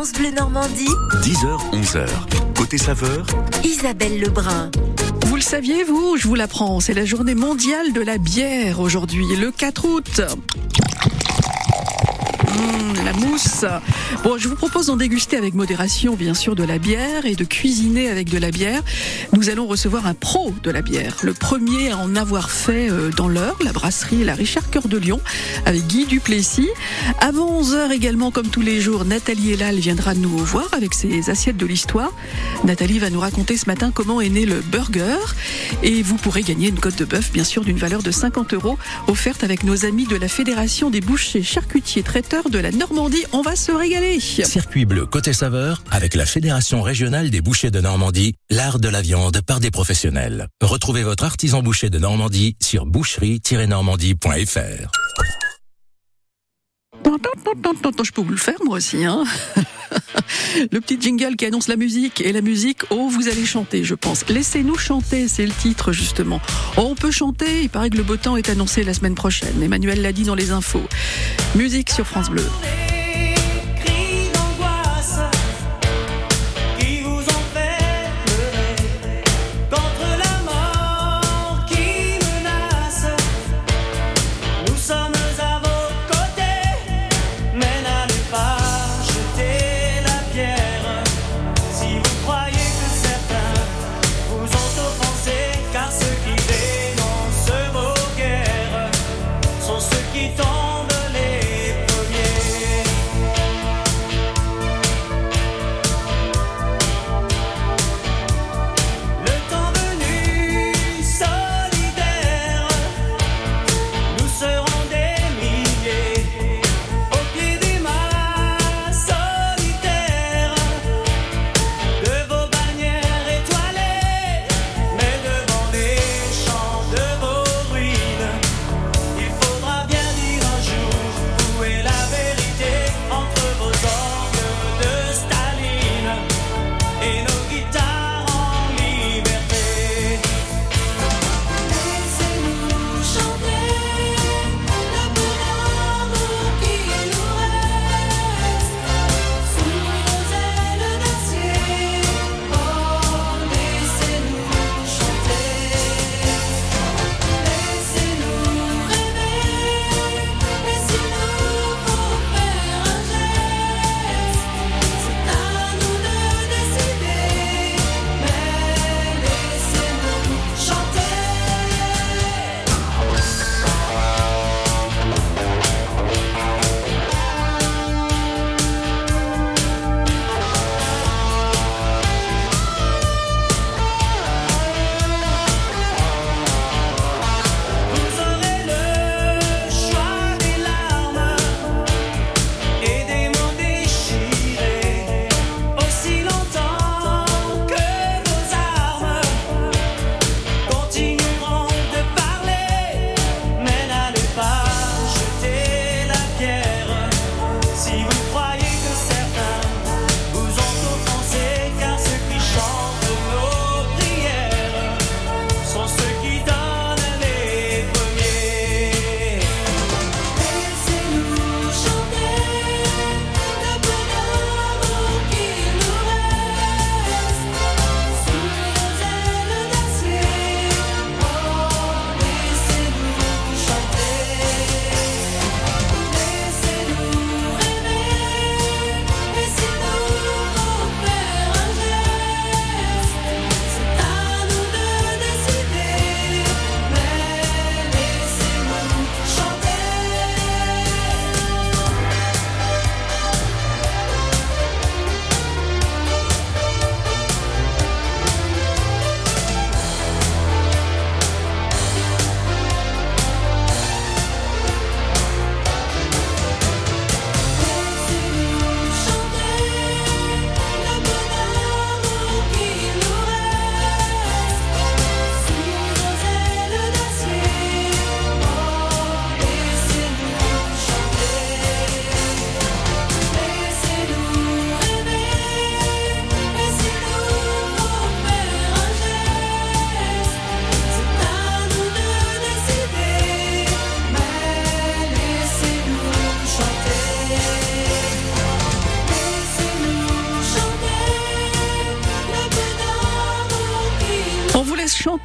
France Bleu Normandie. 10h, 11h. Côté saveur, Isabelle Lebrun. Vous le saviez, vous Je vous l'apprends. C'est la journée mondiale de la bière aujourd'hui, le 4 août. Mmh, la mousse. Bon, je vous propose d'en déguster avec modération, bien sûr, de la bière et de cuisiner avec de la bière. Nous allons recevoir un pro de la bière, le premier à en avoir fait euh, dans l'heure, la brasserie La Richard Cœur de Lyon, avec Guy Duplessis. Avant 11h également, comme tous les jours, Nathalie Elal viendra nous voir avec ses assiettes de l'histoire. Nathalie va nous raconter ce matin comment est né le burger. Et vous pourrez gagner une côte de bœuf, bien sûr, d'une valeur de 50 euros, offerte avec nos amis de la Fédération des bouchers, charcutiers, traiteurs de la Normandie. On va se régaler. Circuit bleu côté saveur avec la Fédération régionale des bouchers de Normandie, l'art de la viande par des professionnels. Retrouvez votre artisan boucher de Normandie sur boucherie-normandie.fr. Je peux vous le faire moi aussi. Hein le petit jingle qui annonce la musique et la musique, oh vous allez chanter je pense. Laissez-nous chanter, c'est le titre justement. Oh, on peut chanter, il paraît que le beau temps est annoncé la semaine prochaine. Emmanuel l'a dit dans les infos. Musique sur France Bleu.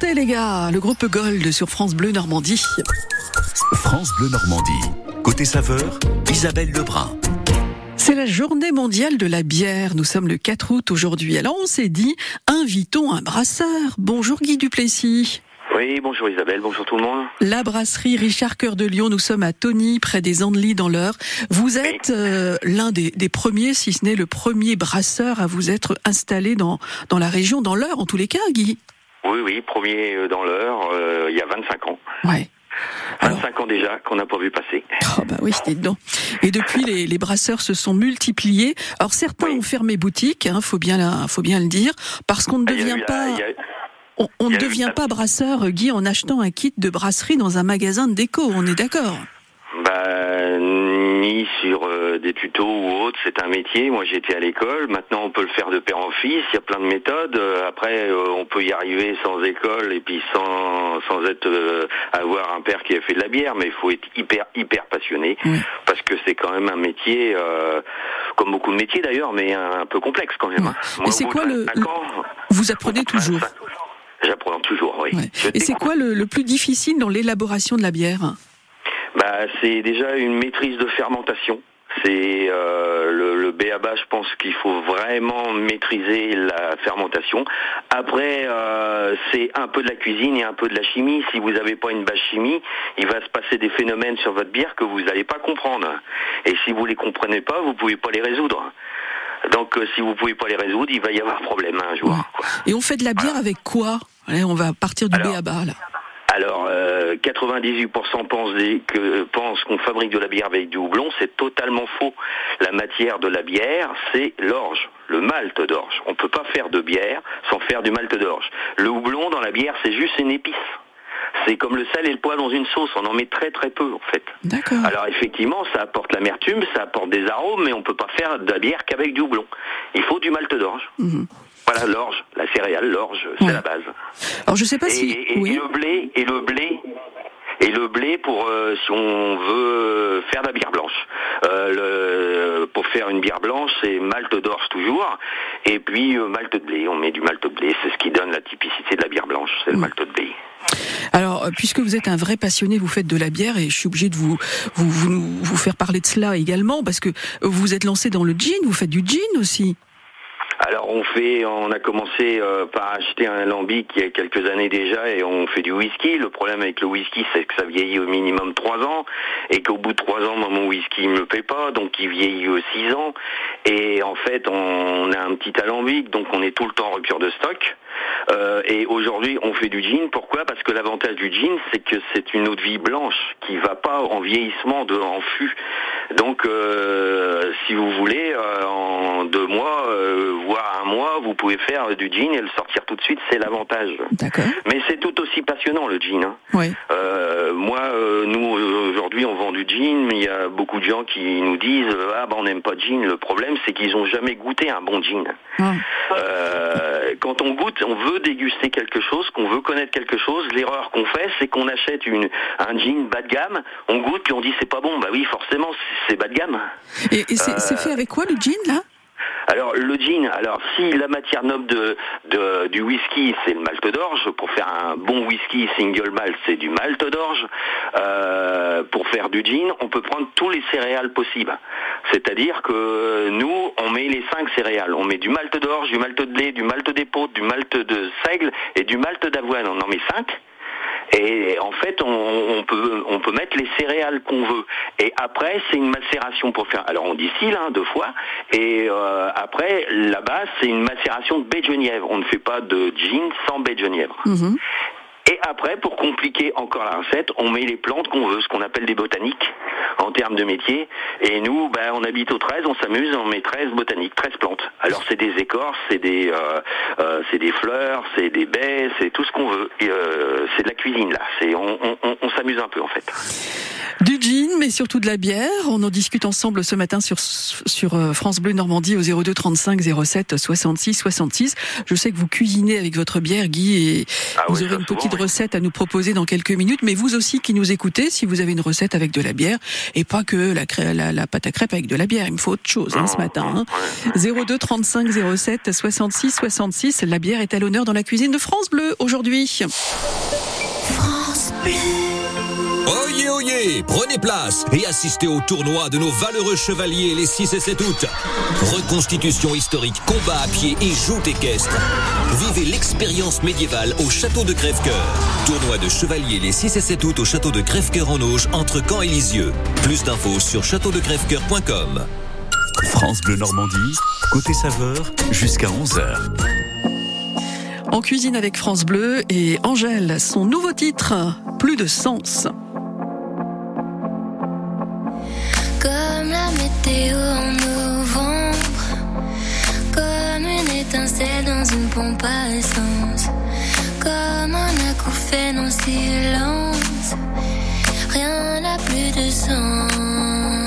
Chanter les gars, le groupe Gold sur France Bleu Normandie. France Bleu Normandie. Côté saveur, Isabelle Lebrun. C'est la journée mondiale de la bière. Nous sommes le 4 août aujourd'hui. Alors on s'est dit, invitons un brasseur. Bonjour Guy Duplessis. Oui, bonjour Isabelle, bonjour tout le monde. La brasserie Richard Cœur de Lion, nous sommes à Tony, près des Andelys dans l'Eure. Vous êtes euh, l'un des, des premiers, si ce n'est le premier brasseur à vous être installé dans, dans la région, dans l'Eure en tous les cas, Guy. Oui, oui, premier euh, dans l'heure, euh, il y a 25 ans. Ouais. Alors- 25 ans déjà qu'on n'a pas vu passer. Oh bah oui, c'était dedans. Et depuis, les, les brasseurs se sont multipliés. Alors certains Oui. ont fermé boutique, hein, faut bien, la- faut bien le dire, parce qu'on ne Ah, devient la- pas, on, ne devient pas brasseur, Guy, en achetant un kit de brasserie dans un magasin de déco. On est d'accord? bah, ni sur euh, des tutos ou autres, c'est un métier. Moi j'étais à l'école, maintenant on peut le faire de père en fils, il y a plein de méthodes. Euh, Après euh, on peut y arriver sans école et puis sans, sans être euh, avoir un père qui a fait de la bière, mais il faut être hyper hyper passionné Oui. parce que c'est quand même un métier, euh, comme beaucoup de métiers d'ailleurs, mais un, peu complexe quand même. Hein. Et Moi, c'est quoi le- 25 ans, Vous apprenez toujours. J'apprends toujours, oui. Ouais. Et c'est quoi le, le plus difficile dans l'élaboration de la bière? Bah, C'est déjà une maîtrise de fermentation. C'est euh, le, le B.A.B.A. je pense qu'il faut vraiment maîtriser la fermentation. Après, euh, c'est un peu de la cuisine et un peu de la chimie. Si vous n'avez pas une base chimie, il va se passer des phénomènes sur votre bière que vous n'allez pas comprendre. Et si vous les comprenez pas, vous pouvez pas les résoudre. Donc, euh, si vous pouvez pas les résoudre, il va y avoir problème un jour. Ouais. quoi. Et on fait de la bière avec quoi? Allez, On va partir du Alors, B.A.B.A. là. Alors, 98% pensent, des- que, pensent qu'on fabrique de la bière avec du houblon. C'est totalement faux. La matière de la bière, c'est l'orge, le malt d'orge. On peut pas faire de bière sans faire du malt d'orge. Le houblon dans la bière, c'est juste une épice. C'est comme le sel et le poivre dans une sauce. On en met très très peu en fait. D'accord. Alors effectivement, ça apporte l'amertume, ça apporte des arômes, mais on peut pas faire de la bière qu'avec du houblon. Il faut du malt d'orge. Mhm. Voilà, l'orge, la céréale, l'orge, c'est Ouais. la base. Alors je sais pas Et, si. et- le blé, et le blé, et le blé pour euh, si on veut faire de la bière blanche. Euh, le- pour faire une bière blanche, c'est malt d'orge toujours, et puis euh, malt de blé. On met du malt de blé, c'est ce qui donne la typicité de la bière blanche, c'est le Mm. malt de blé. Alors, euh, puisque vous êtes un vrai passionné, vous faites de la bière et je suis obligé de vous, vous, vous, vous faire parler de cela également parce que vous êtes lancé dans le gin, vous faites du gin aussi. Alors on fait, on a commencé euh, par acheter un lambic il y a quelques années déjà et on fait du whisky. Le problème avec le whisky, c'est que ça vieillit au minimum 3 ans et qu'au bout de 3 ans, mon whisky il me paie pas, donc il vieillit aux 6 ans. Et en fait, on a un petit alambic, donc on est tout le temps en rupture de stock. Euh, et aujourd'hui, on fait du gin. Pourquoi? Parce que l'avantage du gin, c'est que c'est une eau de vie blanche qui va pas en vieillissement de en fût. Donc, euh, si vous voulez, euh, en deux mois, euh, voire un mois, vous pouvez faire du gin et le sortir tout de suite. C'est l'avantage. D'accord. Mais c'est tout aussi passionnant le gin. hein. Ouais. Euh, moi, euh, nous aujourd'hui, on vend du gin, mais il y a beaucoup de gens qui nous disent ah bah on n'aime pas de gin. Le problème, c'est qu'ils ont jamais goûté un bon gin. Ah. Euh, quand on goûte, on veut déguster quelque chose, qu'on veut connaître quelque chose. L'erreur qu'on fait, c'est qu'on achète une, un gin bas de gamme, on goûte, puis on dit c'est pas bon. Bah oui, forcément, c'est bas de gamme. Et, et c'est c'est fait avec quoi le gin là? Alors le gin, alors si la matière noble de, de- du whisky c'est le malt d'orge, pour faire un bon whisky single malt c'est du malt d'orge. Euh, pour faire du gin, on peut prendre tous les céréales possibles. C'est-à-dire que nous on met les cinq céréales, on met du malt d'orge, du malt de blé, du malt d'épeautre, du malt de seigle et du malt d'avoine. On en met cinq. Et en fait, on, peut mettre les céréales qu'on veut. Et après, c'est une macération pour faire. Alors on distille hein, deux fois. Et euh, après, la base, c'est une macération de baie de genièvre. On ne fait pas de gin sans baie de genièvre. Mhm. Et après, pour compliquer encore la recette, on met les plantes qu'on veut, ce qu'on appelle des botaniques en termes de métier. Et nous, ben, on habite au 13, on s'amuse, on met 13 botaniques, 13 plantes. Alors c'est des écorces, c'est des, euh, euh, c'est des fleurs, c'est des baies, c'est tout ce qu'on veut. Euh, c'est de la cuisine là. C'est, on- on- on s'amuse un peu en fait. Du gin, mais surtout de la bière. On en discute ensemble ce matin sur, sur euh, France Bleu Normandie au 02 35 07 66 66. Je sais que vous cuisinez avec votre bière, Guy, et Ah vous oui, aurez une souvent, petite oui. recette à nous proposer dans quelques minutes. Mais vous aussi qui nous écoutez, si vous avez une recette avec de la bière, et pas que la, crê- la, la pâte à crêpes avec de la bière, il me faut autre chose hein, ce matin. hein. 02 35 07 66 66. La bière est à l'honneur dans la cuisine de France Bleu aujourd'hui. Oyez, oyez, prenez place et assistez au tournoi de nos valeureux chevaliers les 6 et 7 août. Reconstitution historique, combat à pied et joute équestre. Vivez l'expérience médiévale au château de Crèvecoeur. Tournoi de chevaliers les 6 et 7 août au château de Crèvecoeur en Auge entre Caen et Lisieux. Plus d'infos sur châteaudecrèvecoeur.com. France Bleu Normandie, côté saveur, jusqu'à 11h. En cuisine avec France Bleu et Angèle, son nouveau titre, Plus de sens. En novembre, comme une étincelle dans une pompe à essence, comme un acouphène en silence, rien n'a plus de sens.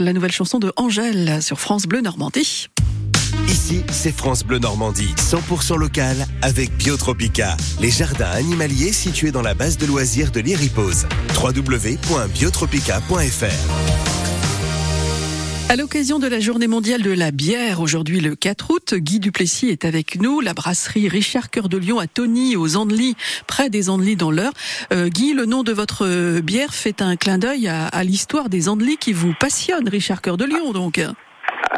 La nouvelle chanson de Angèle sur France Bleu Normandie. Ici, c'est France Bleu Normandie, 100% local avec Biotropica, les jardins animaliers situés dans la base de loisirs de l'Iripose. www.biotropica.fr À l'occasion de la journée mondiale de la bière, aujourd'hui le 4 août, Guy Duplessis est avec nous, la brasserie Richard Cœur de Lion à Tony, aux Andelys, près des Andelys dans l'Eure. Euh, Guy, le nom de votre bière fait un clin d'œil à, à l'histoire des Andelys qui vous passionne, Richard Cœur de Lion donc.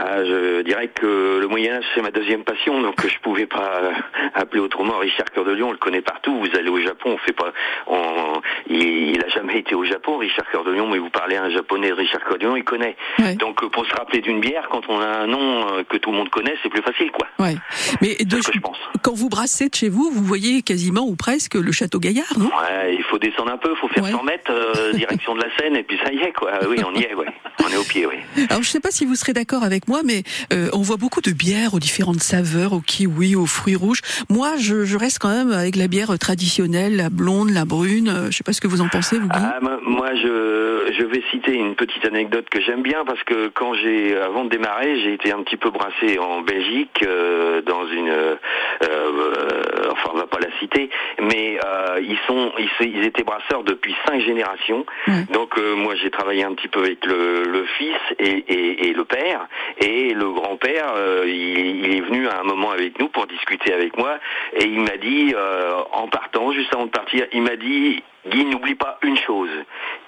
Ah Ah, je dirais que le Moyen Âge c'est ma deuxième passion, donc je pouvais pas euh, appeler autrement Richard Cœur de Lion. On le connaît partout. Vous allez au Japon, on fait pas. On, il, il a jamais été au Japon, Richard Cœur de Lion, mais vous parlez à un japonais de Richard Cœur de Lion, il connaît. Ouais. Donc euh, pour se rappeler d'une bière, quand on a un nom euh, que tout le monde connaît, c'est plus facile, quoi. Ouais. Mais de- C'est ce que je pense. quand vous brassez de chez vous, vous voyez quasiment ou presque le château Gaillard, non? Ouais, il faut descendre un peu, faut faire Ouais. 100 mètres euh, direction de la Seine, et puis ça y est, quoi. Oui, on y est, ouais. On est au pied, oui. Alors je sais pas si vous serez d'accord avec moi, mais euh, on voit beaucoup de bières aux différentes saveurs, au kiwi, aux fruits rouges. Moi, je, je reste quand même avec la bière traditionnelle, la blonde, la brune. Euh, Je sais pas ce que vous en pensez, vous. Ah, moi- je, je vais citer une petite anecdote que j'aime bien parce que quand j'ai, avant de démarrer, j'ai été un petit peu brassé en Belgique euh, dans une, euh, enfin, on va pas la citer, mais ils sont, ils, étaient brasseurs depuis cinq générations. Ouais. Donc moi, j'ai travaillé un petit peu avec le, le fils et, et- et le père, et le grand-père, euh, il, il est venu à un moment avec nous pour discuter avec moi, et il m'a dit, euh, en partant, juste avant de partir, il m'a dit, Guy, n'oublie pas une chose.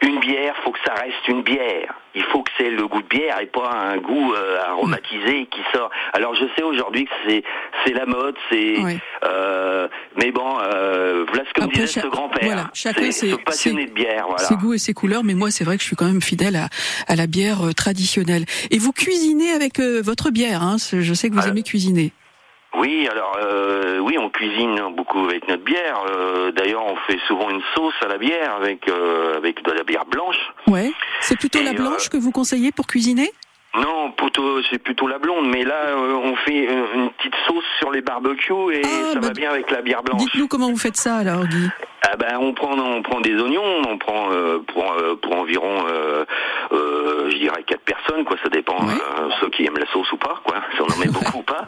Une bière, faut que ça reste une bière. Il faut que c'est le goût de bière et pas un goût euh, aromatisé qui sort. Alors je sais aujourd'hui que c'est c'est la mode, c'est euh, mais bon, euh, voilà ce que me Après, disait cha- ce grand-père. voilà, chacun c'est passionné de bière, voilà. Ses goûts et ses couleurs, mais moi, c'est vrai que je suis quand même fidèle à, à la bière euh, traditionnelle. Et vous cuisinez avec euh, votre bière, hein Je sais que vous Ah. aimez cuisiner. Oui, alors euh, oui, on cuisine beaucoup avec notre bière. Euh, D'ailleurs, on fait souvent une sauce à la bière avec euh, avec de la bière blanche. Ouais. C'est plutôt Et, la blanche que vous conseillez pour cuisiner? Non, plutôt c'est plutôt la blonde, mais là euh, on fait une petite sauce sur les barbecues et Ah, ça bah, va bien avec la bière blanche. Dites-nous comment vous faites ça alors, Guy. Ah ben on prend on prend des oignons, on prend euh, pour euh, pour environ euh, euh, je dirais quatre personnes quoi, ça dépend Ouais. ceux qui aiment la sauce ou pas quoi, si on en met beaucoup ou pas.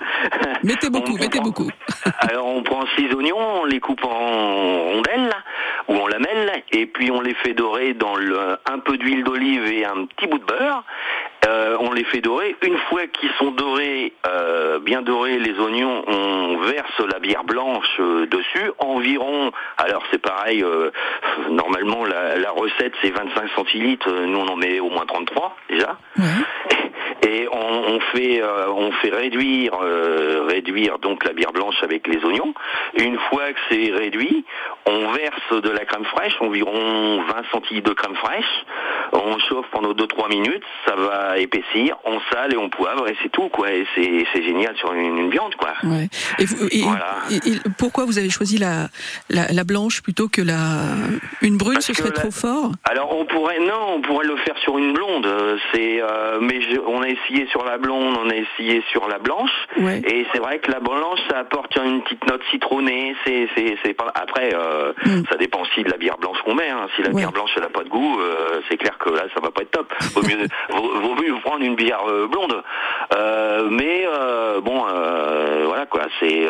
Mettez beaucoup, On- on mettez prend- beaucoup. Alors on prend six oignons, on les coupe en rondelles ou en lamelles et puis on les fait dorer dans le, un peu d'huile d'olive et un petit bout de beurre. Euh, on les fait dorer. Une fois qu'ils sont dorés, euh, bien dorés, les oignons, on verse la bière blanche euh, dessus. Environ, alors c'est pareil, normalement la, la recette c'est 25 centilitres, nous on en met au moins 33 déjà. Et on, on fait on fait réduire réduire donc la bière blanche avec les oignons. Une fois que c'est réduit, on verse de la crème fraîche, environ 20 centilitres de crème fraîche. On chauffe pendant 2-3 minutes, ça va épaissir, on sale et on poivre et c'est tout quoi. Et c'est génial sur une, une viande quoi. Ouais. Et, vous- et- Voilà. et- et pourquoi vous avez choisi la, la, la blanche plutôt que la une brune Parce Ce serait la- trop fort? Alors on pourrait non, on pourrait le faire sur une blonde. euh, C'est euh, mais je- on a essayé sur la blonde, on a essayé sur la blanche. Ouais. Et c'est vrai que la blanche, ça apporte une petite note citronnée. C'est c'est c'est pas après. euh, Mm. Ça dépend aussi de la bière blanche qu'on met. hein. Si la Ouais. bière blanche elle a pas de goût, euh, c'est clair que là ça va pas être top. Vaut mieux vaut, vaut mieux prendre une bière euh, blonde. Euh, mais euh, bon voilà quoi. C'est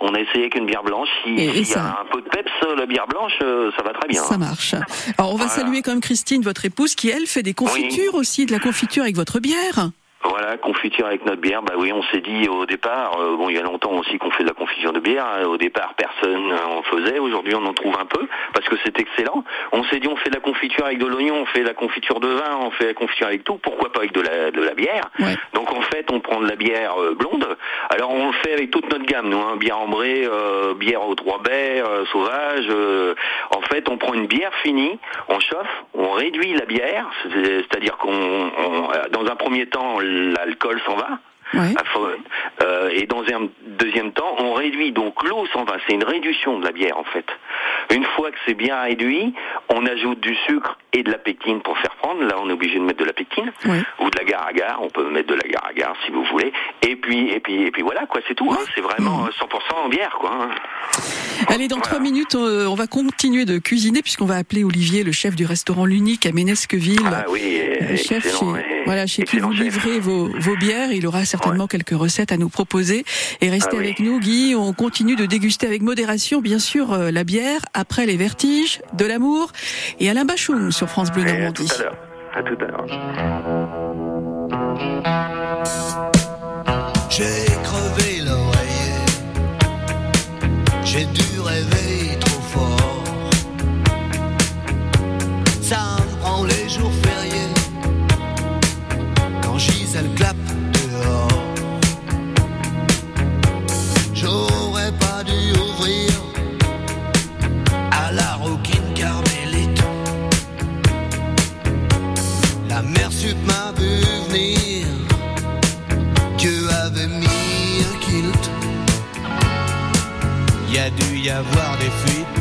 on a essayé avec une bière blanche. Si- Et- y a un peu de peps, la bière blanche, ça va très bien. Ça marche. Alors on va Voilà. saluer quand même Christine, votre épouse, qui elle fait des confitures aussi, de la confiture avec votre bière. Voilà, confiture avec notre bière. Bah oui, on s'est dit au départ, euh, bon, il y a longtemps aussi qu'on fait de la confiture de bière. hein. Au départ, personne en faisait. Aujourd'hui, on en trouve un peu parce que c'est excellent. On s'est dit, on fait de la confiture avec de l'oignon, on fait de la confiture de vin, on fait la confiture avec tout. Pourquoi pas avec de la, de la bière? Ouais. Donc en fait, on prend de la bière euh, blonde. Alors on le fait avec toute notre gamme, nous, hein, bière ambrée, euh, bière aux trois baies, euh, sauvage. euh. en fait, on prend une bière finie, on chauffe, on réduit la bière, c'est- c'est-à-dire qu'on, on- dans un premier temps, l'alcool s'en va. Ah, euh, et dans un deuxième temps, on réduit. Donc l'eau s'en va. C'est une réduction de la bière en fait. Une fois que c'est bien réduit, on ajoute du sucre et de la pectine pour faire prendre. Là, on est obligé de mettre de la pectine Ouais. ou de la agar-agar. On peut mettre de la agar-agar si vous voulez. Et puis, et puis, et puis voilà quoi. C'est tout. hein. C'est vraiment euh, 100% en bière quoi. hein. Allez, dans trois minutes, euh, on va continuer de cuisiner puisqu'on va appeler Olivier, le chef du restaurant L'Unique à Ménesqueville. Ah oui, Euh, chef chez, ouais. Voilà, chez qui vous livrez vos, vos bières. Il aura certainement quelques recettes à nous proposer. Et restez Ah oui. avec nous, Guy. On continue de déguster avec modération, bien sûr, euh, la bière après les vertiges, de l'amour et Alain Bachung sur France Bleu Normandie. tout à l'heure. À tout à l'heure. J'ai crevé l'oreiller, j'ai dû rêver trop fort. Ça elle clappe dehors. J'aurais pas dû ouvrir à la roquine carmélite. La mère sup m'a vu venir. Dieu avait mis un kilt. Y a dû y avoir des fuites.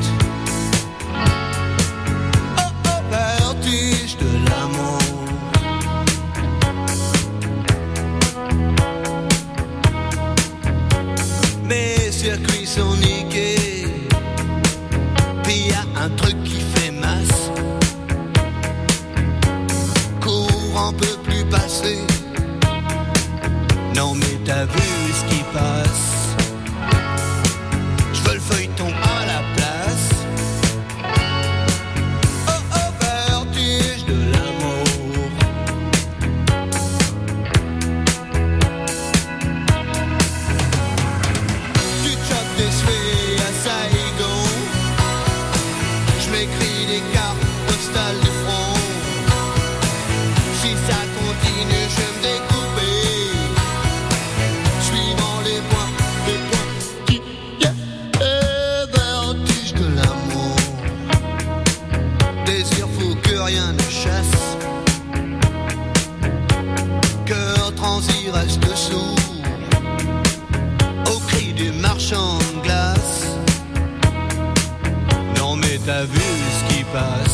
Au cri du marchand de glace. Non mais t'as vu ce qui passe.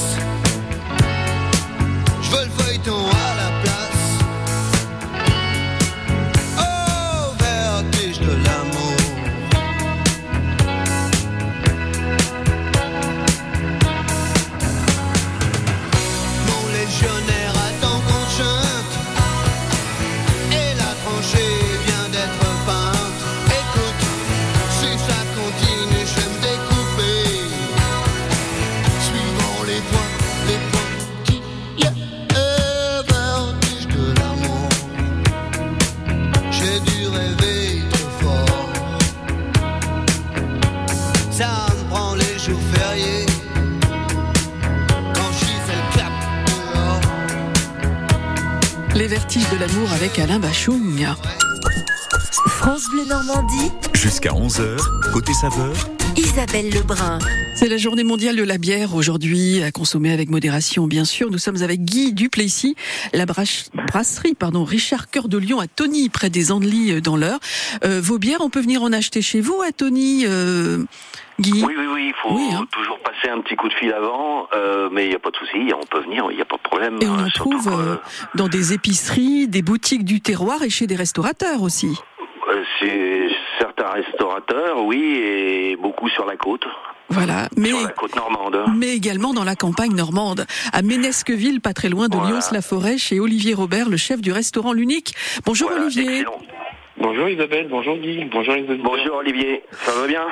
Isabelle Lebrun. C'est la journée mondiale de la bière aujourd'hui, à consommer avec modération bien sûr. Nous sommes avec Guy Duplessis, la brasserie pardon, Richard Cœur de Lion à Tony, près des Andelys euh, dans l'Eure. Euh, vos bières, on peut venir en acheter chez vous à Tony, euh, Guy? Oui, oui, oui, il faut Oui, hein. toujours passer un petit coup de fil avant, euh, mais il n'y a pas de souci, on peut venir, il n'y a pas de problème. Et on hein, en trouve que, euh, dans des épiceries, des boutiques du terroir et chez des restaurateurs aussi. euh, c'est certains restaurateurs, oui, et beaucoup sur la côte, Voilà, mais sur la côte normande. mais également dans la campagne normande, à Ménesqueville, pas très loin de Voilà. Lyons-la-Forêt, chez Olivier Robert, le chef du restaurant L'Unique. Bonjour Voilà, Olivier. excellent. Bonjour Isabelle, bonjour Guy, bonjour auditeurs. Bonjour Olivier, ça va bien?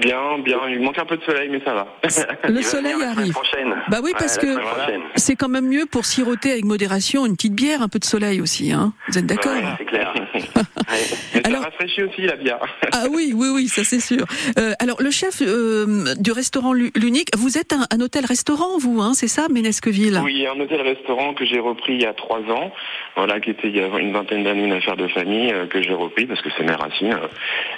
Bien, bien, il manque un peu de soleil mais ça va. Le soleil arrive. prochaine. Bah oui, parce que-. C'est quand même mieux pour siroter avec modération une petite bière, un peu de soleil aussi, hein. Vous êtes d'accord? Ouais, c'est clair. Mais Alors- ça rafraîchit aussi la bière. Ah oui, oui, oui, ça c'est sûr. Euh, alors le chef euh, du restaurant Lu- l'Unique, vous êtes un, un hôtel-restaurant, vous, hein, c'est ça, Ménesqueville? Oui, un hôtel-restaurant que j'ai repris il y a trois ans, voilà, qui était il y a une vingtaine d'années une affaire de famille euh, que j'ai repris parce que c'est mes racines.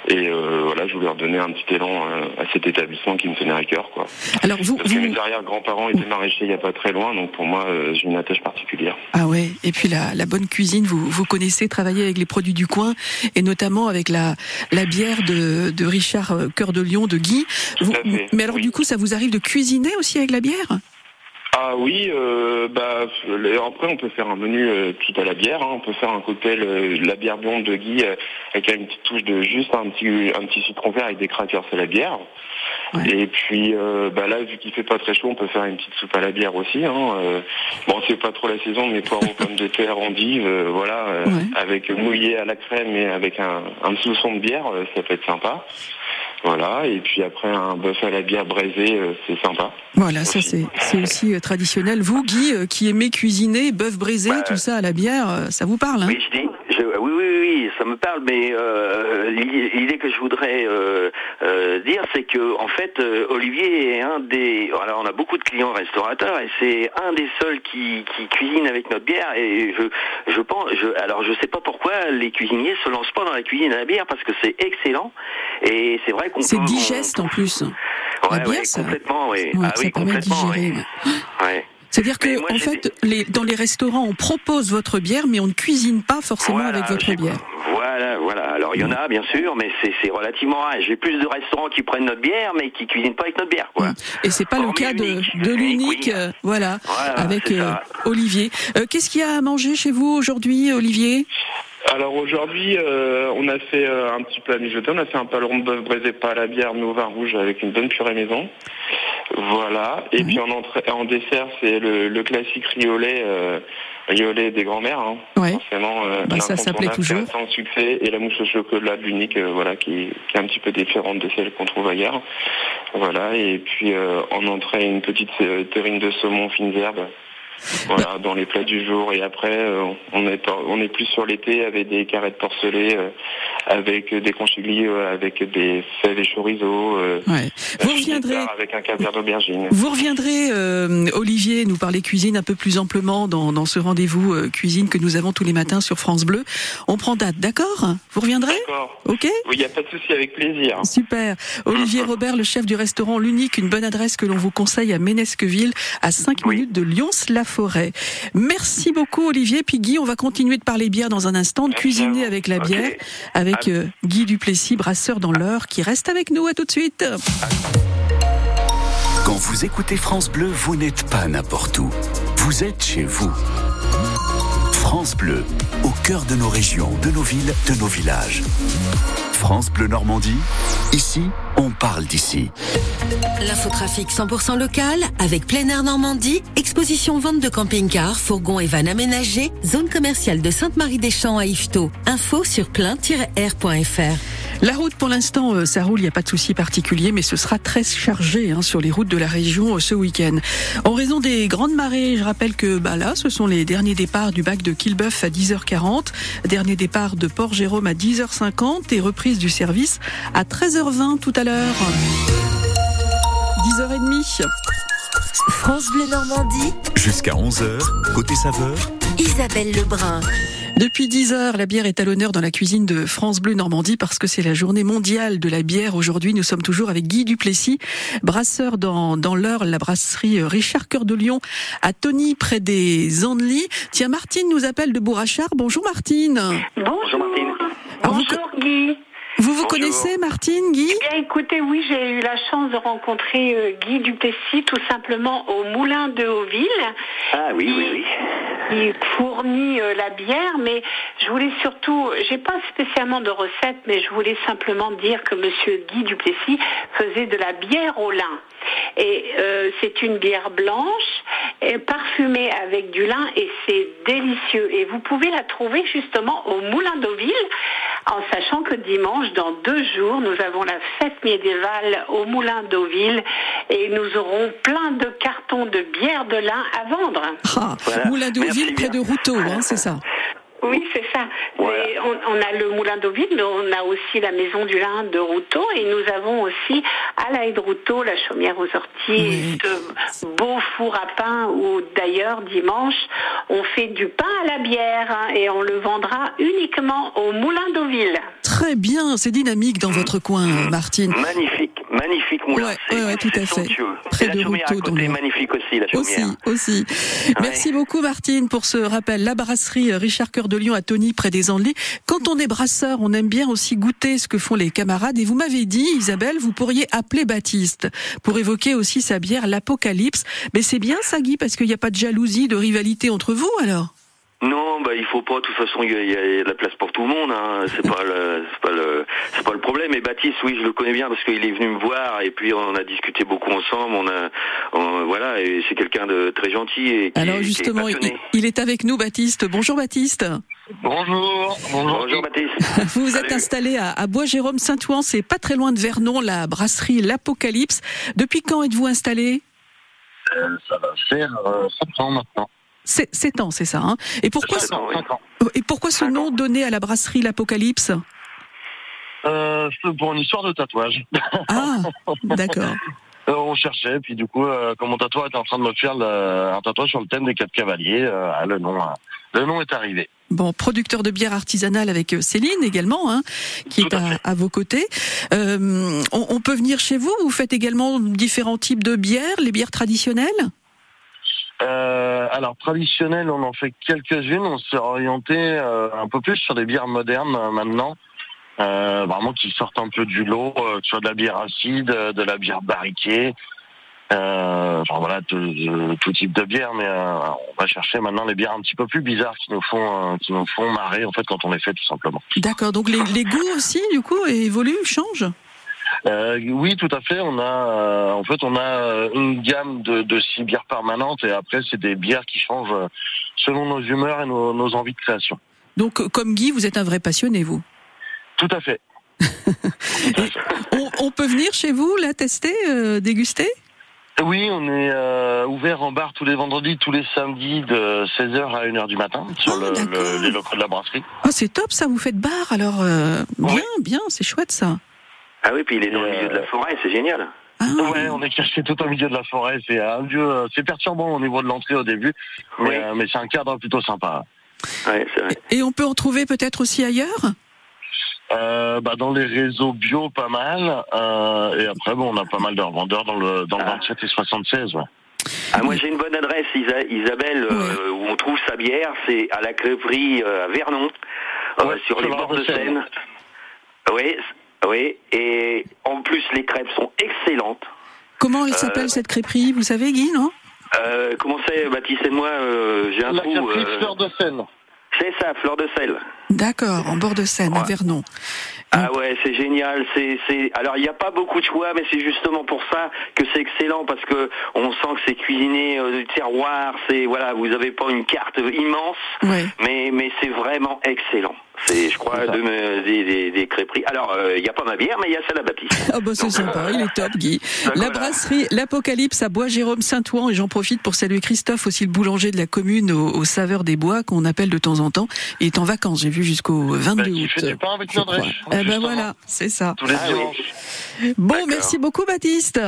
et voilà, je voulais redonner un petit élan à cet établissement qui me tenait à cœur, quoi. Alors vous, Parce que vous... mes arrière-grands-parents étaient maraîchers il y a pas très loin, donc pour moi, euh, j'ai une attache particulière. Ah ouais, et puis la, la bonne cuisine, vous, vous connaissez travailler avec les produits du coin, et notamment avec la, la bière de, de Richard euh, Cœur de Lion, de Guy. Vous- mais alors oui. du coup, ça vous arrive de cuisiner aussi avec la bière? Ah oui, euh, bah après on peut faire un menu euh, tout à la bière. hein. On peut faire un cocktail, euh, la bière blonde de Guy avec une petite touche de juste un petit un petit citron vert avec des crackers à la bière. Ouais. Et puis bah là vu qu'il fait pas très chaud, on peut faire une petite soupe à la bière aussi. Hein. Bon c'est pas trop la saison, mais poireaux, pommes de terre, endives, voilà, Ouais. avec mouillé à la crème et avec un un soupçon de bière, ça peut être sympa. Voilà, et puis après un bœuf à la bière braisé, euh, c'est sympa. Voilà, ça c'est c'est aussi euh, traditionnel. Vous, Guy, euh, qui aimez cuisiner, bœuf braisé, Bah, tout ça à la bière, ça vous parle hein? Oui, je dis, je- oui, oui, oui, oui, ça me parle, mais euh, l'idée que je voudrais euh, euh, dire, c'est que en fait, Olivier est un des. Alors, on a beaucoup de clients restaurateurs et c'est un des seuls qui, qui cuisine avec notre bière. Et je, je pense, je, alors je sais pas pourquoi les cuisiniers se lancent pas dans la cuisine à la bière parce que c'est excellent et c'est vrai qu'on C'est on- digeste en plus. Ouais, la bière, ouais, ça- complètement, oui. Ouais, ah oui, complètement, digérer. oui. C'est-à-dire que, moi, en fait, les, dans les restaurants, on propose votre bière, mais on ne cuisine pas forcément Voilà, avec votre bière. Voilà, voilà. Alors il y en a bien sûr, mais c'est c'est relativement rare. J'ai plus de restaurants qui prennent notre bière, mais qui cuisinent pas avec notre bière, quoi. Et c'est pas le cas de, l'unique. de L'unique, euh, voilà, Voilà, avec euh. Olivier. Euh, Qu'est-ce qu'il y a à manger chez vous aujourd'hui, Olivier? Alors aujourd'hui, euh, on a fait euh, un petit plat mijoté. On a fait un paleron de bœuf braisé pas à la bière, mais au vin rouge avec une bonne purée maison. Voilà. Et puis en, entrée, en dessert, c'est le, le classique riolet, euh, riolet des grands-mères. Hein. Ouais. Forcément, Bah, ça, l'incontournable toujours. Sans succès et la mousse au chocolat l'unique, voilà, qui, qui est un petit peu différente de celle qu'on trouve ailleurs. Voilà. Et puis en entrée, une petite terrine de saumon fines herbes. Voilà, dans les plats du jour. Et après, euh, on est on est plus sur l'été avec des carrés de porcelet, euh, avec des conchiglis, euh, avec des fèves et chorizo. euh, Ouais. Vous reviendrez. Avec un caviar d'aubergine. Vous reviendrez, Olivier, nous parler cuisine un peu plus amplement dans, dans ce rendez-vous cuisine que nous avons tous les matins sur France Bleu. On prend date, d'accord? Vous reviendrez? D'accord. Ok? Oui, il n'y a pas de souci, avec plaisir. Super. Olivier Robert, le chef du restaurant L'Unique, une bonne adresse que l'on vous conseille à Ménesqueville, à 5 minutes de Merci beaucoup, Olivier. Puis Guy, on va continuer de parler bière dans un instant, de cuisiner avec la bière, avec euh, Guy Duplessis, brasseur dans l'heure, qui reste avec nous. À tout de suite. Quand vous écoutez France Bleu, vous n'êtes pas n'importe où. Vous êtes chez vous. France Bleu, au cœur de nos régions, de nos villes, de nos villages. France Bleu Normandie, ici, on parle d'ici. L'infotrafic 100% local avec plein air Normandie, exposition vente de camping-cars, fourgons et vannes aménagés, zone commerciale de Sainte-Marie-des-Champs à Yvetot. Info sur plein-air.fr. La route, pour l'instant, euh, ça roule, il n'y a pas de souci particulier, mais ce sera très chargé hein, sur les routes de la région euh, ce week-end. En raison des grandes marées, je rappelle que bah, là, ce sont les derniers départs du bac de Quillebeuf à 10h40, dernier départ de Port-Jérôme à 10h50 et reprise du service à 13h20 tout à l'heure. 10h30. France Bleu Normandie, Jusqu'à 11h, côté saveur, Isabelle Lebrun. Depuis 10 heures, la bière est à l'honneur dans la cuisine de France Bleu Normandie parce que c'est la journée mondiale de la bière. Aujourd'hui, nous sommes toujours avec Guy Duplessis, brasseur dans, dans l'heure, la brasserie Richard Cœur de Lion à Tony, près des Andelys. Tiens, Martine nous appelle de Bourrachard. Bonjour Martine. Bonjour Martine. Alors, vous, Bonjour Guy. vous vous Bonjour. connaissez Martine, Guy? Eh Bien écoutez, oui, j'ai eu la chance de rencontrer euh, Guy Duplessis tout simplement au Moulin de Hauville. Ah oui, oui, oui. Il fournit euh, la bière, mais je voulais surtout, j'ai pas spécialement de recette, mais je voulais simplement dire que Monsieur Guy Duplessis faisait de la bière au lin. Et euh, c'est une bière blanche, et parfumée avec du lin, et c'est délicieux. Et vous pouvez la trouver justement au Moulin d'Auville, en sachant que dimanche, dans deux jours, nous avons la fête médiévale au Moulin d'Auville, et nous aurons plein de cartons de bière de lin à vendre. ah, Voilà. Moulin d'Auville, près de. Routot, hein, c'est ça Oui, c'est ça. Voilà. On, on a le moulin d'Auville, mais on a aussi la maison du lin de Routot et nous avons aussi à la haie de Routot la chaumière aux orties, Oui. ce beau four à pain où d'ailleurs dimanche on fait du pain à la bière hein, et on le vendra uniquement au moulin d'Auville. Très bien, c'est dynamique dans votre coin, Martine. Magnifique, magnifique moulin. Ouais, C'est- ouais, ouais, tout à fait. Près Et de chaumière à Routot, dans côté, le- magnifique aussi, la Aussi, chaumière. aussi. Merci beaucoup Martine pour ce rappel. La brasserie Richard Cœur de Lion à Tony près des Andelys. Quand on est brasseur, on aime bien aussi goûter ce que font les camarades. Et vous m'avez dit, Isabelle, vous pourriez appeler Baptiste pour évoquer aussi sa bière, l'Apocalypse. Mais c'est bien ça, Guy, parce qu'il n'y a pas de jalousie, de rivalité entre vous alors? Non, bah il faut pas. De toute façon, il y, a- il y a de la place pour tout le monde. Hein. C'est pas le, c'est pas le, c'est pas le problème. Et Baptiste, oui, je le connais bien parce qu'il est venu me voir et puis on a discuté beaucoup ensemble. On a, on- voilà, et c'est quelqu'un de très gentil et qui, Alors est- qui est justement, il, il est avec nous, Baptiste. Bonjour Baptiste. Bonjour. Bonjour. Bonjour Baptiste. Vous vous êtes Salut. installé à, à Bois-Jérôme-Saint-Ouen, c'est pas très loin de Vernon, la brasserie L'Apocalypse. Depuis quand êtes-vous installé? Euh, ça va faire 5 ans maintenant. C'est 7 ans, c'est ça. Hein et pourquoi Cinq ans, oui. cinq ans. et pourquoi ce nom donné à la brasserie L'Apocalypse? Euh, c'est pour une histoire de tatouage. Ah, d'accord. Euh, on cherchait, puis du coup, euh, comme mon tatouage était en train de me faire le- un tatouage sur le thème des quatre cavaliers, euh, le nom, euh, le nom est arrivé. Bon, producteur de bière artisanale avec Céline également, hein, qui Tout est à vos côtés. On, on peut venir chez vous. Vous faites également différents types de bières, les bières traditionnelles? Euh, alors traditionnel, on en fait quelques-unes. On s'est orienté euh, un peu plus sur des bières modernes euh, maintenant. vraiment qui sortent un peu du lot, que ce soit de la bière acide, de la bière barriquée, enfin voilà, tout type de bière, mais on va chercher maintenant les bières un petit peu plus bizarres qui nous font, qui nous font marrer en fait quand on les fait tout simplement. D'accord, donc les, les goûts aussi, du coup, évoluent, changent? Euh, oui, tout à fait. On a, euh, en fait, on a euh, une gamme de, de six bières permanentes et après, c'est des bières qui changent euh, selon nos humeurs et nos, nos envies de création. Donc, comme Guy, vous êtes un vrai passionné, vous Tout à fait. on, on peut venir chez vous, la tester, euh, déguster? Oui, on est euh, ouvert en bar tous les vendredis, tous les samedis de 16h à 1h du matin sur le, le- les locaux de la brasserie. Oh, c'est top ça, vous faites bar, alors euh, bien, bien, c'est chouette ça. Ah oui, puis il est dans le milieu de la forêt, c'est génial. Ouais, on est caché tout au milieu de la forêt. C'est un lieu, euh, c'est perturbant au niveau de l'entrée au début, mais, euh, mais c'est un cadre plutôt sympa. Ouais, c'est vrai. Et on peut en trouver peut-être aussi ailleurs? Euh, bah, dans les réseaux bio, pas mal. Euh, et après, bon, on a pas mal de revendeurs dans le, dans le 27 et 76. Ouais. Ah, moi j'ai une bonne adresse, Isa- Isabelle, euh, où on trouve sa bière, c'est à la crêperie euh, à Vernon, euh, sur les sur la bords de Seine. Seine. Oui, oui, et en plus les crêpes sont excellentes. Comment elle Euh, s'appelle cette crêperie? Vous savez, Guy, non? Euh, comment c'est, Baptiste et moi, euh, j'ai un La trou. crêperie euh, Fleur de Seine. C'est ça, Fleur de sel. D'accord, en bord de Seine, à Vernon. Ah ouais, c'est génial. C'est, c'est. Alors il n'y a pas beaucoup de choix, mais c'est justement pour ça que c'est excellent parce que on sent que c'est cuisiné euh, du terroir. C'est voilà, vous avez pas une carte immense, mais mais c'est vraiment excellent. C'est, je crois, de me- des, des, des crêperies. Alors euh, il n'y a pas ma bière, mais il y a celle à Baptiste. Ah bah c'est sympa, il est top Guy. La voilà. brasserie L'Apocalypse à Bois-Jérôme-Saint-Ouen et j'en profite pour saluer Christophe, aussi le boulanger de la commune aux, aux saveurs des bois qu'on appelle de temps en temps. Il est en vacances, j'ai vu jusqu'au 22 août. fait du pain avec je Nodrech, crois. Eh ben voilà, c'est ça. Tous les dimanches. Bon, merci beaucoup Baptiste.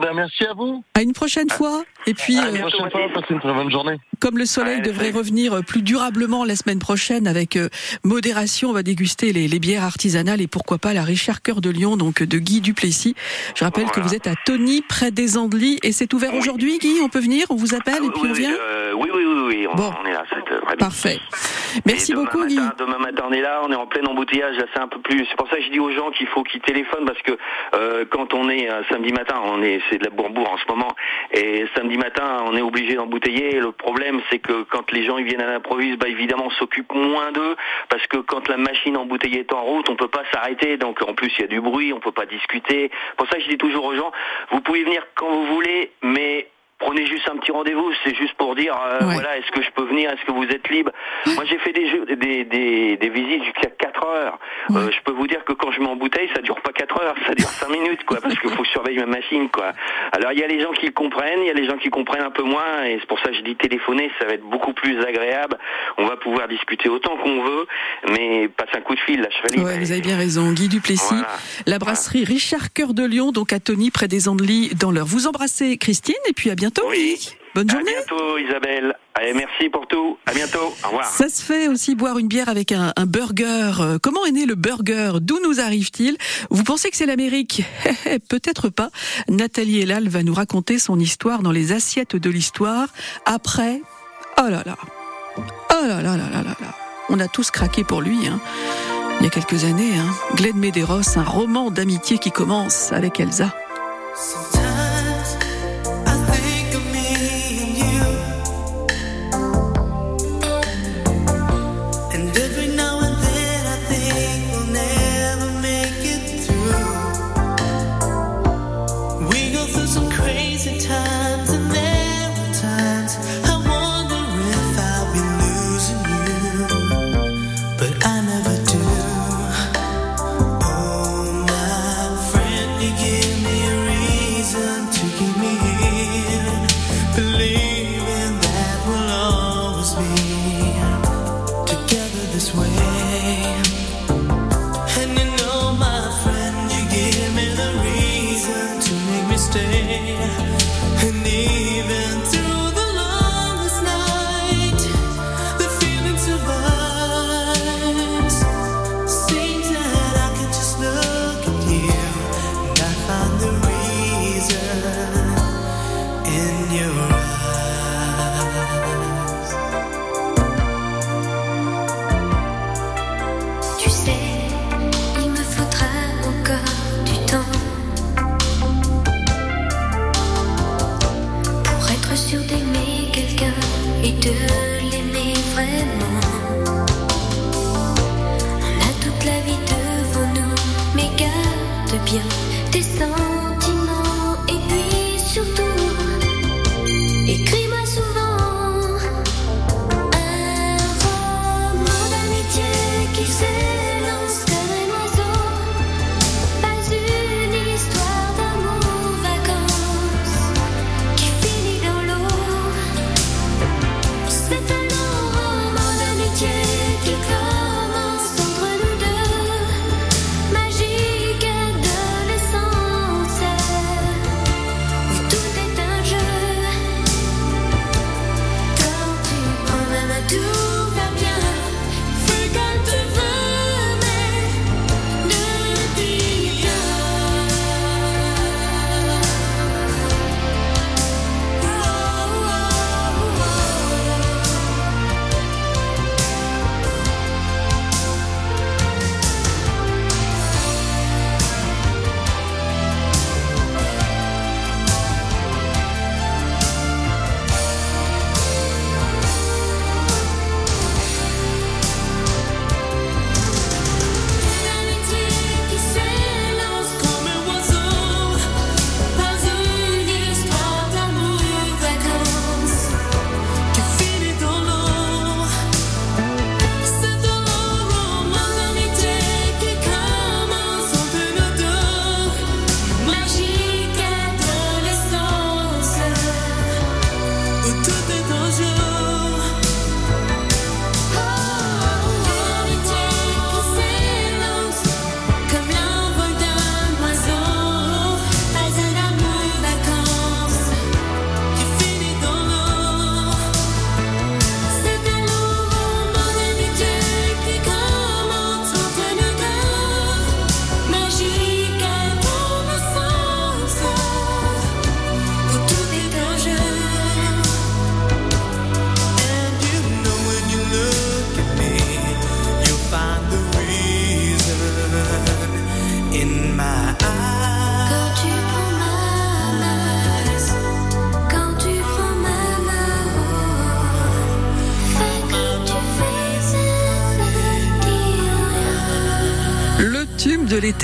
Ben, merci à vous. À une prochaine fois. Et puis, À euh, une prochaine fois, passez une très bonne journée. comme le soleil devrait revenir plus durablement la semaine prochaine, avec euh, modération, on va déguster les, les bières artisanales et pourquoi pas la Richard Cœur de Lion, donc de Guy Duplessis. Je rappelle que vous êtes à Tony, près des Andelys, et c'est ouvert aujourd'hui, Guy. On peut venir, on vous appelle et puis on vient. Euh, oui, oui, oui, oui, on, on est là. Parfait. Merci demain beaucoup, Guy. matin, Demain matin, on est là, on est en plein embouteillage. Là, c'est un peu plus. C'est pour ça que je dis aux gens qu'il faut qu'ils téléphonent parce que euh, quand on est euh, samedi matin, on est, c'est de la bourbourg en ce moment, et samedi matin, on est obligé d'embouteiller. Le problème, c'est que quand les gens ils viennent à l'improviste, bah évidemment, on s'occupe moins d'eux parce que quand la machine embouteillée est en route, on peut pas s'arrêter. Donc en plus, il y a du bruit, on peut pas discuter. Pour ça, je dis toujours aux gens, vous pouvez venir quand vous voulez, mais Prenez juste un petit rendez-vous, c'est juste pour dire, euh, voilà, est-ce que je peux venir, est-ce que vous êtes libre Moi, j'ai fait des, jeux, des, des, des visites jusqu'à 4 heures. Euh, je peux vous dire que quand je m'embouteille, ça dure pas 4 heures, ça dure 5 minutes, quoi, parce qu'il faut que je surveille ma machine, quoi. Alors, il y a les gens qui le comprennent, il y a les gens qui comprennent un peu moins, et c'est pour ça que je dis téléphoner, ça va être beaucoup plus agréable. On va pouvoir discuter autant qu'on veut, mais passe un coup de fil, là, je. Ouais, vous avez bien raison, Guy Duplessis. La brasserie Richard Cœur de Lion, donc à Tony, près des Andelys, dans l'heure. Vous embrassez Christine et puis à bientôt. Guy. Bonne journée. À bientôt, Isabelle. Allez, merci pour tout. À bientôt. Au revoir. Ça se fait aussi boire une bière avec un, un burger. Euh, Comment est né le burger? D'où nous arrive-t-il? Vous pensez que c'est l'Amérique? Peut-être pas. Nathalie Elal va nous raconter son histoire dans les assiettes de l'histoire. Après, oh là là, oh là là là là là là. On a tous craqué pour lui. Hein. Il y a quelques années, hein. Glenn Medeiros, un roman d'amitié qui commence avec Elsa.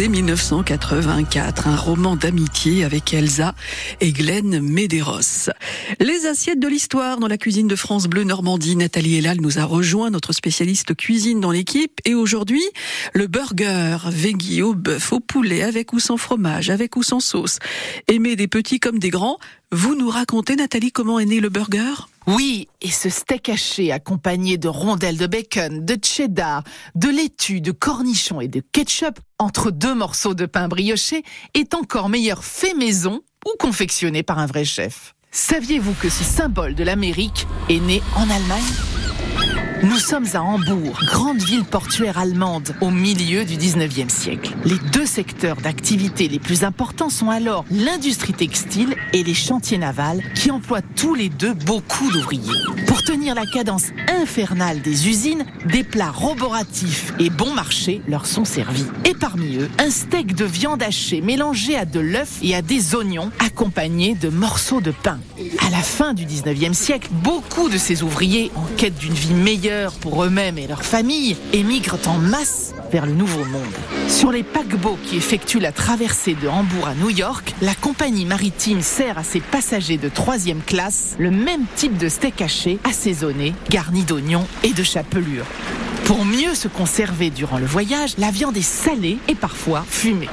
L'été 1984, un roman d'amitié avec Elsa et Glenn Medeiros. Les assiettes de l'histoire dans la cuisine de France Bleu Normandie. Nathalie Elal nous a rejoint, notre spécialiste cuisine dans l'équipe. Et aujourd'hui, le burger, veggie au bœuf, au poulet, avec ou sans fromage, avec ou sans sauce. Aimé des petits comme des grands. Vous nous racontez, Nathalie, comment est né le burger? Oui, et ce steak haché accompagné de rondelles de bacon, de cheddar, de laitue, de cornichons et de ketchup entre deux morceaux de pain brioché est encore meilleur fait maison ou confectionné par un vrai chef. Saviez-vous que ce symbole de l'Amérique est né en Allemagne? Nous sommes à Hambourg, grande ville portuaire allemande, au milieu du 19e siècle. Les deux secteurs d'activité les plus importants sont alors l'industrie textile et les chantiers navals, qui emploient tous les deux beaucoup d'ouvriers. Pour tenir la cadence infernale des usines, des plats roboratifs et bon marché leur sont servis. Et parmi eux, un steak de viande hachée mélangé à de l'œuf et à des oignons, accompagné de morceaux de pain. À la fin du 19e siècle, beaucoup de ces ouvriers, en quête d'une vie meilleure pour eux-mêmes et leurs familles, émigrent en masse vers le Nouveau Monde. Sur les paquebots qui effectuent la traversée de Hambourg à New York, la compagnie maritime sert à ses passagers de troisième classe le même type de steak haché, assaisonné, garni d'oignons et de chapelure. Pour mieux se conserver durant le voyage, la viande est salée et parfois fumée.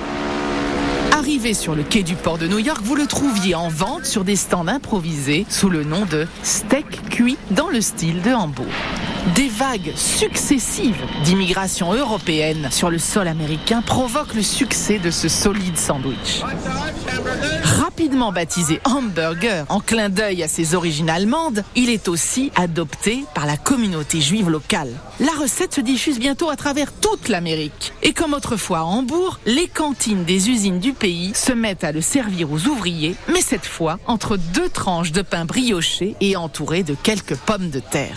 Arrivé sur le quai du port de New York, vous le trouviez en vente sur des stands improvisés sous le nom de steak cuit dans le style de Hambourg. Des vagues successives d'immigration européenne sur le sol américain provoquent le succès de ce solide sandwich. Rapidement baptisé hamburger en clin d'œil à ses origines allemandes, il est aussi adopté par la communauté juive locale. La recette se diffuse bientôt à travers toute l'Amérique. Et comme autrefois à Hambourg, les cantines des usines du pays se mettent à le servir aux ouvriers, mais cette fois entre deux tranches de pain brioché et entouré de quelques pommes de terre.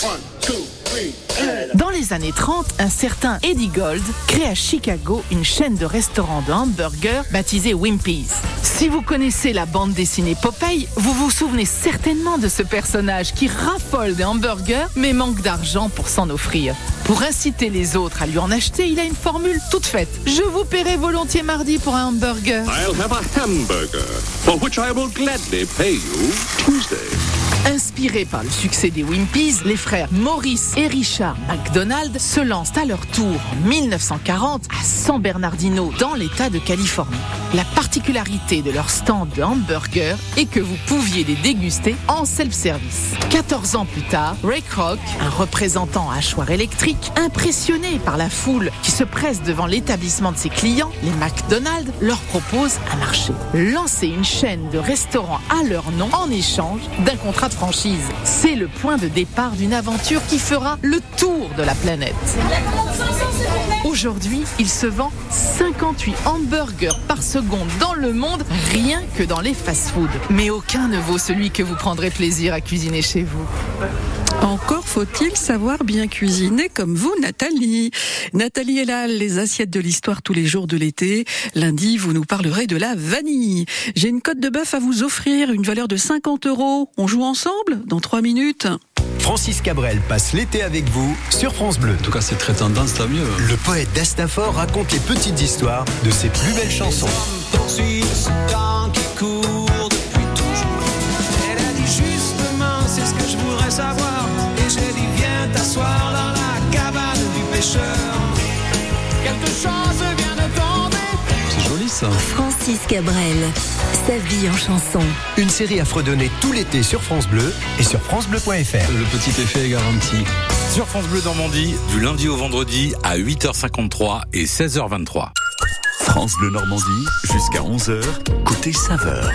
Dans les années 30, un certain Eddie Gold crée à Chicago une chaîne de restaurants de hamburgers baptisée Wimpy's. Si vous connaissez la bande dessinée Popeye, vous vous souvenez certainement de ce personnage qui raffole des hamburgers mais manque d'argent pour s'en offrir. Pour inciter les autres à lui en acheter, il a une formule toute faite. Je vous paierai volontiers mardi pour un hamburger. I'll have a hamburger, for which I will gladly pay you Tuesday. Inspirés par le succès des Wimpies, les frères Maurice et Richard McDonald se lancent à leur tour en 1940 à San Bernardino, dans l'État de Californie. La particularité de leur stand de hamburgers est que vous pouviez les déguster en self-service. 14 ans plus tard, Ray Kroc, un représentant à hachoir électrique, impressionné par la foule qui se presse devant l'établissement de ses clients, les McDonald's leur propose un marché. Lancer une chaîne de restaurants à leur nom en échange d'un contrat franchise. C'est le point de départ d'une aventure qui fera le tour de la planète. Aujourd'hui, il se vend 58 hamburgers par seconde dans le monde, rien que dans les fast-foods. Mais aucun ne vaut celui que vous prendrez plaisir à cuisiner chez vous. Encore faut-il savoir bien cuisiner comme vous, Nathalie. Nathalie est là, les assiettes de l'histoire tous les jours de l'été. Lundi, vous nous parlerez de la vanille. J'ai une cote de bœuf à vous offrir, une valeur de 50 euros. On joue ensemble dans 3 minutes. Francis Cabrel passe l'été avec vous sur France Bleu. En tout cas, c'est très tendance, tant mieux. Le poète d'Astafor raconte les petites histoires de ses plus belles chansons. poursuit ce temps qui court depuis toujours. Elle a dit justement, c'est ce que je voudrais savoir. T'asseoir dans la cabane du pêcheur. Quelque chose vient de tomber. C'est joli ça. Francis Cabrel, sa vie en chanson. Une série à fredonner tout l'été sur France Bleu et sur francebleu.fr. Le petit effet est garanti. Sur France Bleu Normandie, du lundi au vendredi à 8h53 et 16h23. France Bleu Normandie, jusqu'à 11h, côté saveur.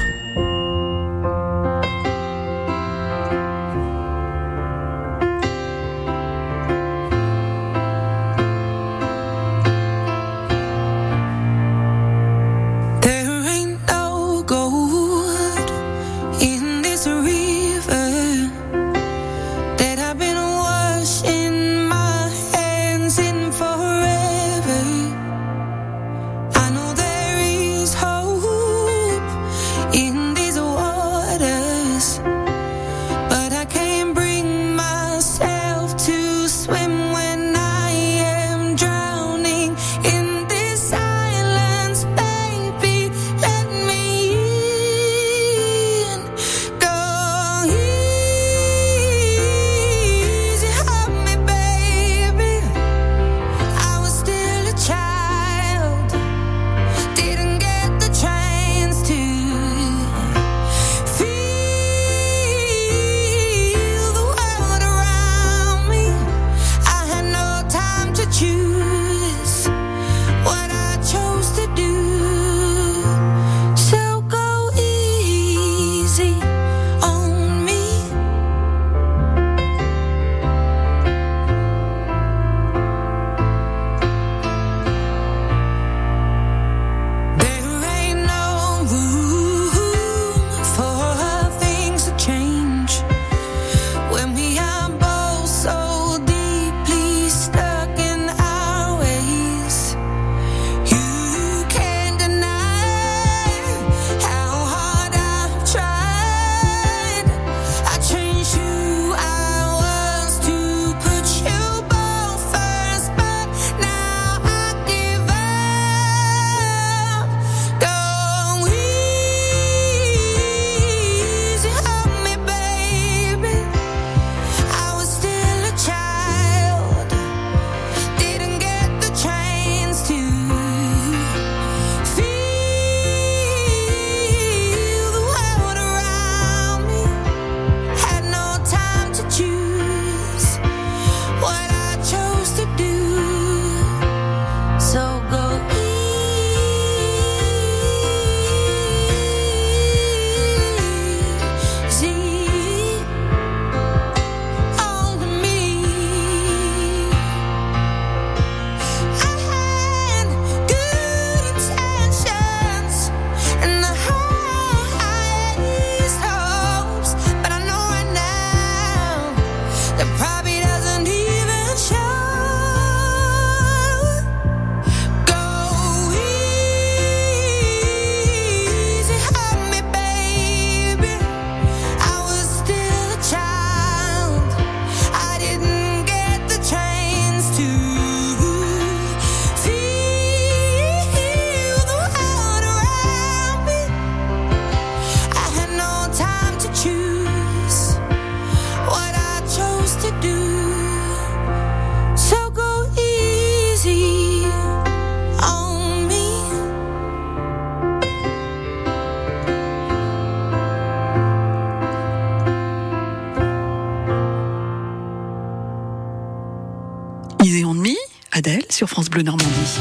Sur France Bleu Normandie.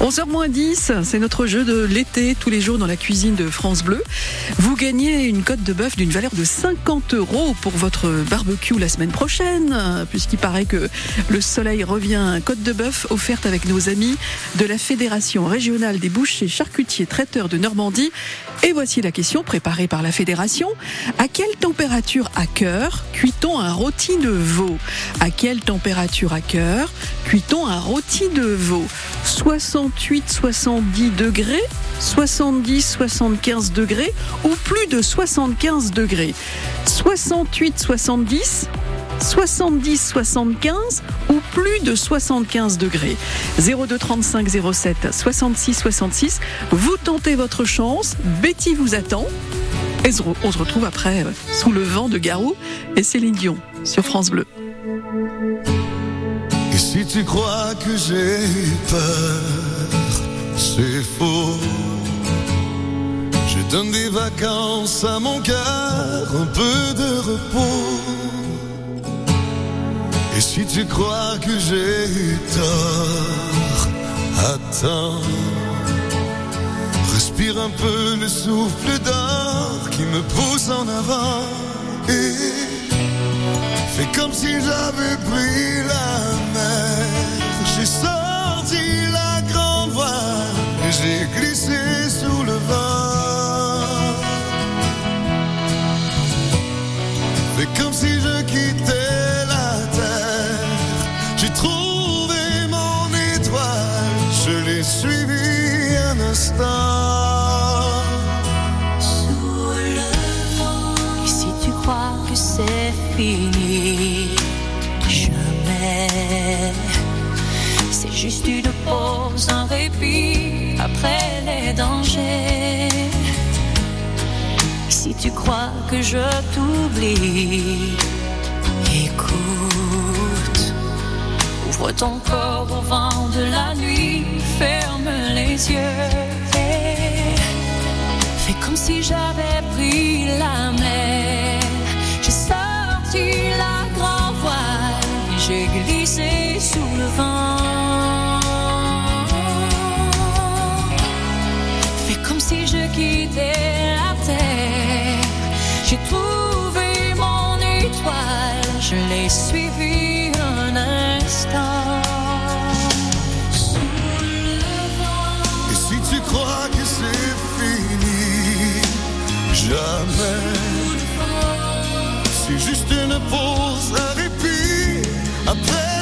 11h 10, c'est notre jeu de l'été, tous les jours dans la cuisine de France Bleu. Vous gagnez une cote de bœuf d'une valeur de 50 euros pour votre barbecue la semaine prochaine, puisqu'il paraît que le soleil revient. Cote de bœuf offerte avec nos amis de la Fédération régionale des bouchers, charcutiers, traiteurs de Normandie. Et voici la question préparée par la Fédération. À quelle température à cœur cuit-on un rôti de veau À quelle température à cœur cuit-on un rôti de veau 68-70 degrés, 70-75 degrés ou plus de 75 degrés 68-70 70-75 ou plus de 75 degrés. 02 35 07 66 66. Vous tentez votre chance. Betty vous attend. Et on se retrouve après euh, sous le vent de Garou et Céline Dion sur France Bleu. Et si tu crois que j'ai eu peur, c'est faux. Je donne des vacances à mon cœur, un peu de repos. Et si tu crois que j'ai eu tort, attends. Respire un peu le souffle d'or qui me pousse en avant. Et fais comme si j'avais pris la mer. J'ai sorti la grande voile et j'ai glissé sous tu crois que je t'oublie, écoute. Ouvre ton corps au vent de la nuit, ferme les yeux. et Fais comme si j'avais pris la mer. J'ai sorti la grand voile j'ai glissé sous le vent. Fais comme si je quittais. J'ai trouvé mon étoile, je l'ai suivi un instant. Et si tu crois que c'est fini, jamais. C'est juste une pause, un répit après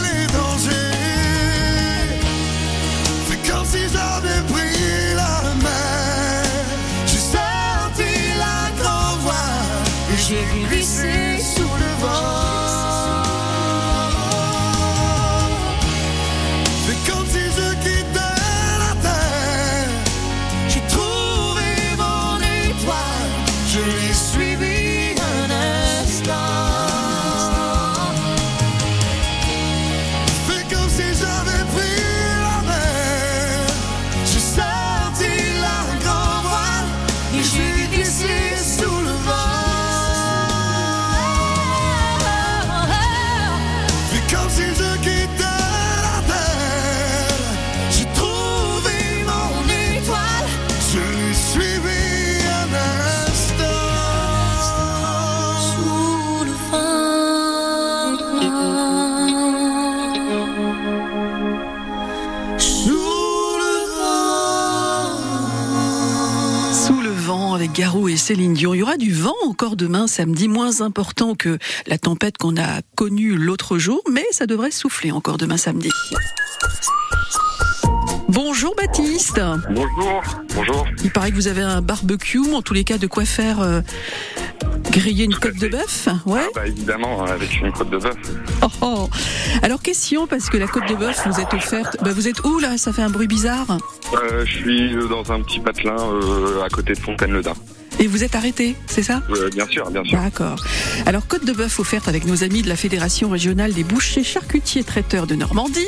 Céline Dion. Il y aura du vent encore demain, samedi, moins important que la tempête qu'on a connue l'autre jour, mais ça devrait souffler encore demain samedi. Bonjour Baptiste. Bonjour, bonjour. Il paraît que vous avez un barbecue, en tous les cas de quoi faire euh, griller une côte de bœuf. Ouais. Ah bah évidemment, avec une côte de bœuf. Oh, oh. Alors question parce que la côte de bœuf vous est offerte. Bah, vous êtes où là? Ça fait un bruit bizarre? Euh, je suis dans un petit patelin euh, à côté de Fontaine-le-Dain. Et vous êtes arrêté, c'est ça? Euh, bien sûr, bien sûr. D'accord. Alors, côte de bœuf offerte avec nos amis de la Fédération régionale des bouchers charcutiers traiteurs de Normandie.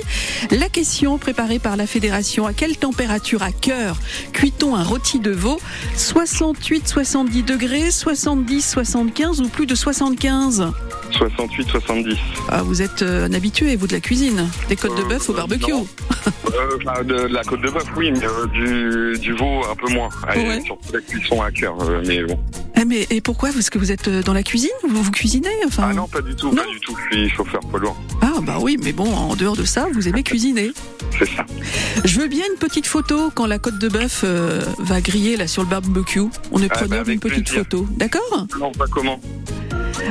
La question préparée par la Fédération, à quelle température à cœur cuit-on un rôti de veau? 68, 70 degrés, 70, 75 ou plus de 75 68, 70. Ah, vous êtes euh, un habitué, vous, de la cuisine. Des côtes de Euh, bœuf au barbecue. non. Euh, enfin, de, de la côte de bœuf, oui, mais euh, du, du veau, un peu moins. Et surtout la cuisson à cœur, euh, mais bon. Ah, mais et pourquoi? Parce que vous êtes euh, dans la cuisine Vous, vous cuisinez? Enfin... Ah non, pas du tout, pas du tout. Je suis chauffeur poids lourd. Ah, bah oui, mais bon, en dehors de ça, vous aimez cuisiner. C'est ça. Je veux bien une petite photo quand la côte de bœuf euh, va griller là sur le barbecue. On est Ah, preneur bah, d'une petite plaisir. photo, d'accord? Non, pas comment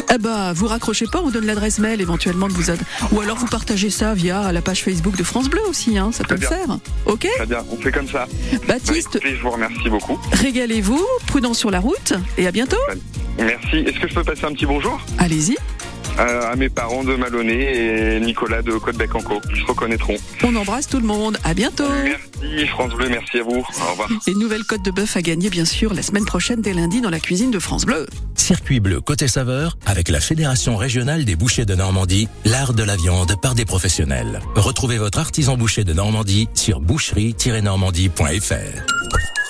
Ah bah, vous raccrochez pas, on vous donne l'adresse mail éventuellement de vous ad- Ou alors vous partagez ça via la page Facebook de France Bleu aussi, hein, ça peut le faire. Ok? Très bien, on fait comme ça. Baptiste. Bah, écoutez, je vous remercie beaucoup. Régalez-vous, prudent sur la route et à bientôt. Merci. Est-ce que je peux passer un petit bonjour? Allez-y. Euh, à mes parents de Malonné et Nicolas de Côte-Bec-en-Caux. Ils se reconnaîtront. On embrasse tout le monde. À bientôt. Merci France Bleu, merci à vous. Au revoir. Et nouvelle côte de bœuf à gagner bien sûr la semaine prochaine dès lundi dans la cuisine de France Bleu. Circuit bleu côté saveur avec la Fédération régionale des bouchers de Normandie, l'art de la viande par des professionnels. Retrouvez votre artisan boucher de Normandie sur boucherie-normandie.fr.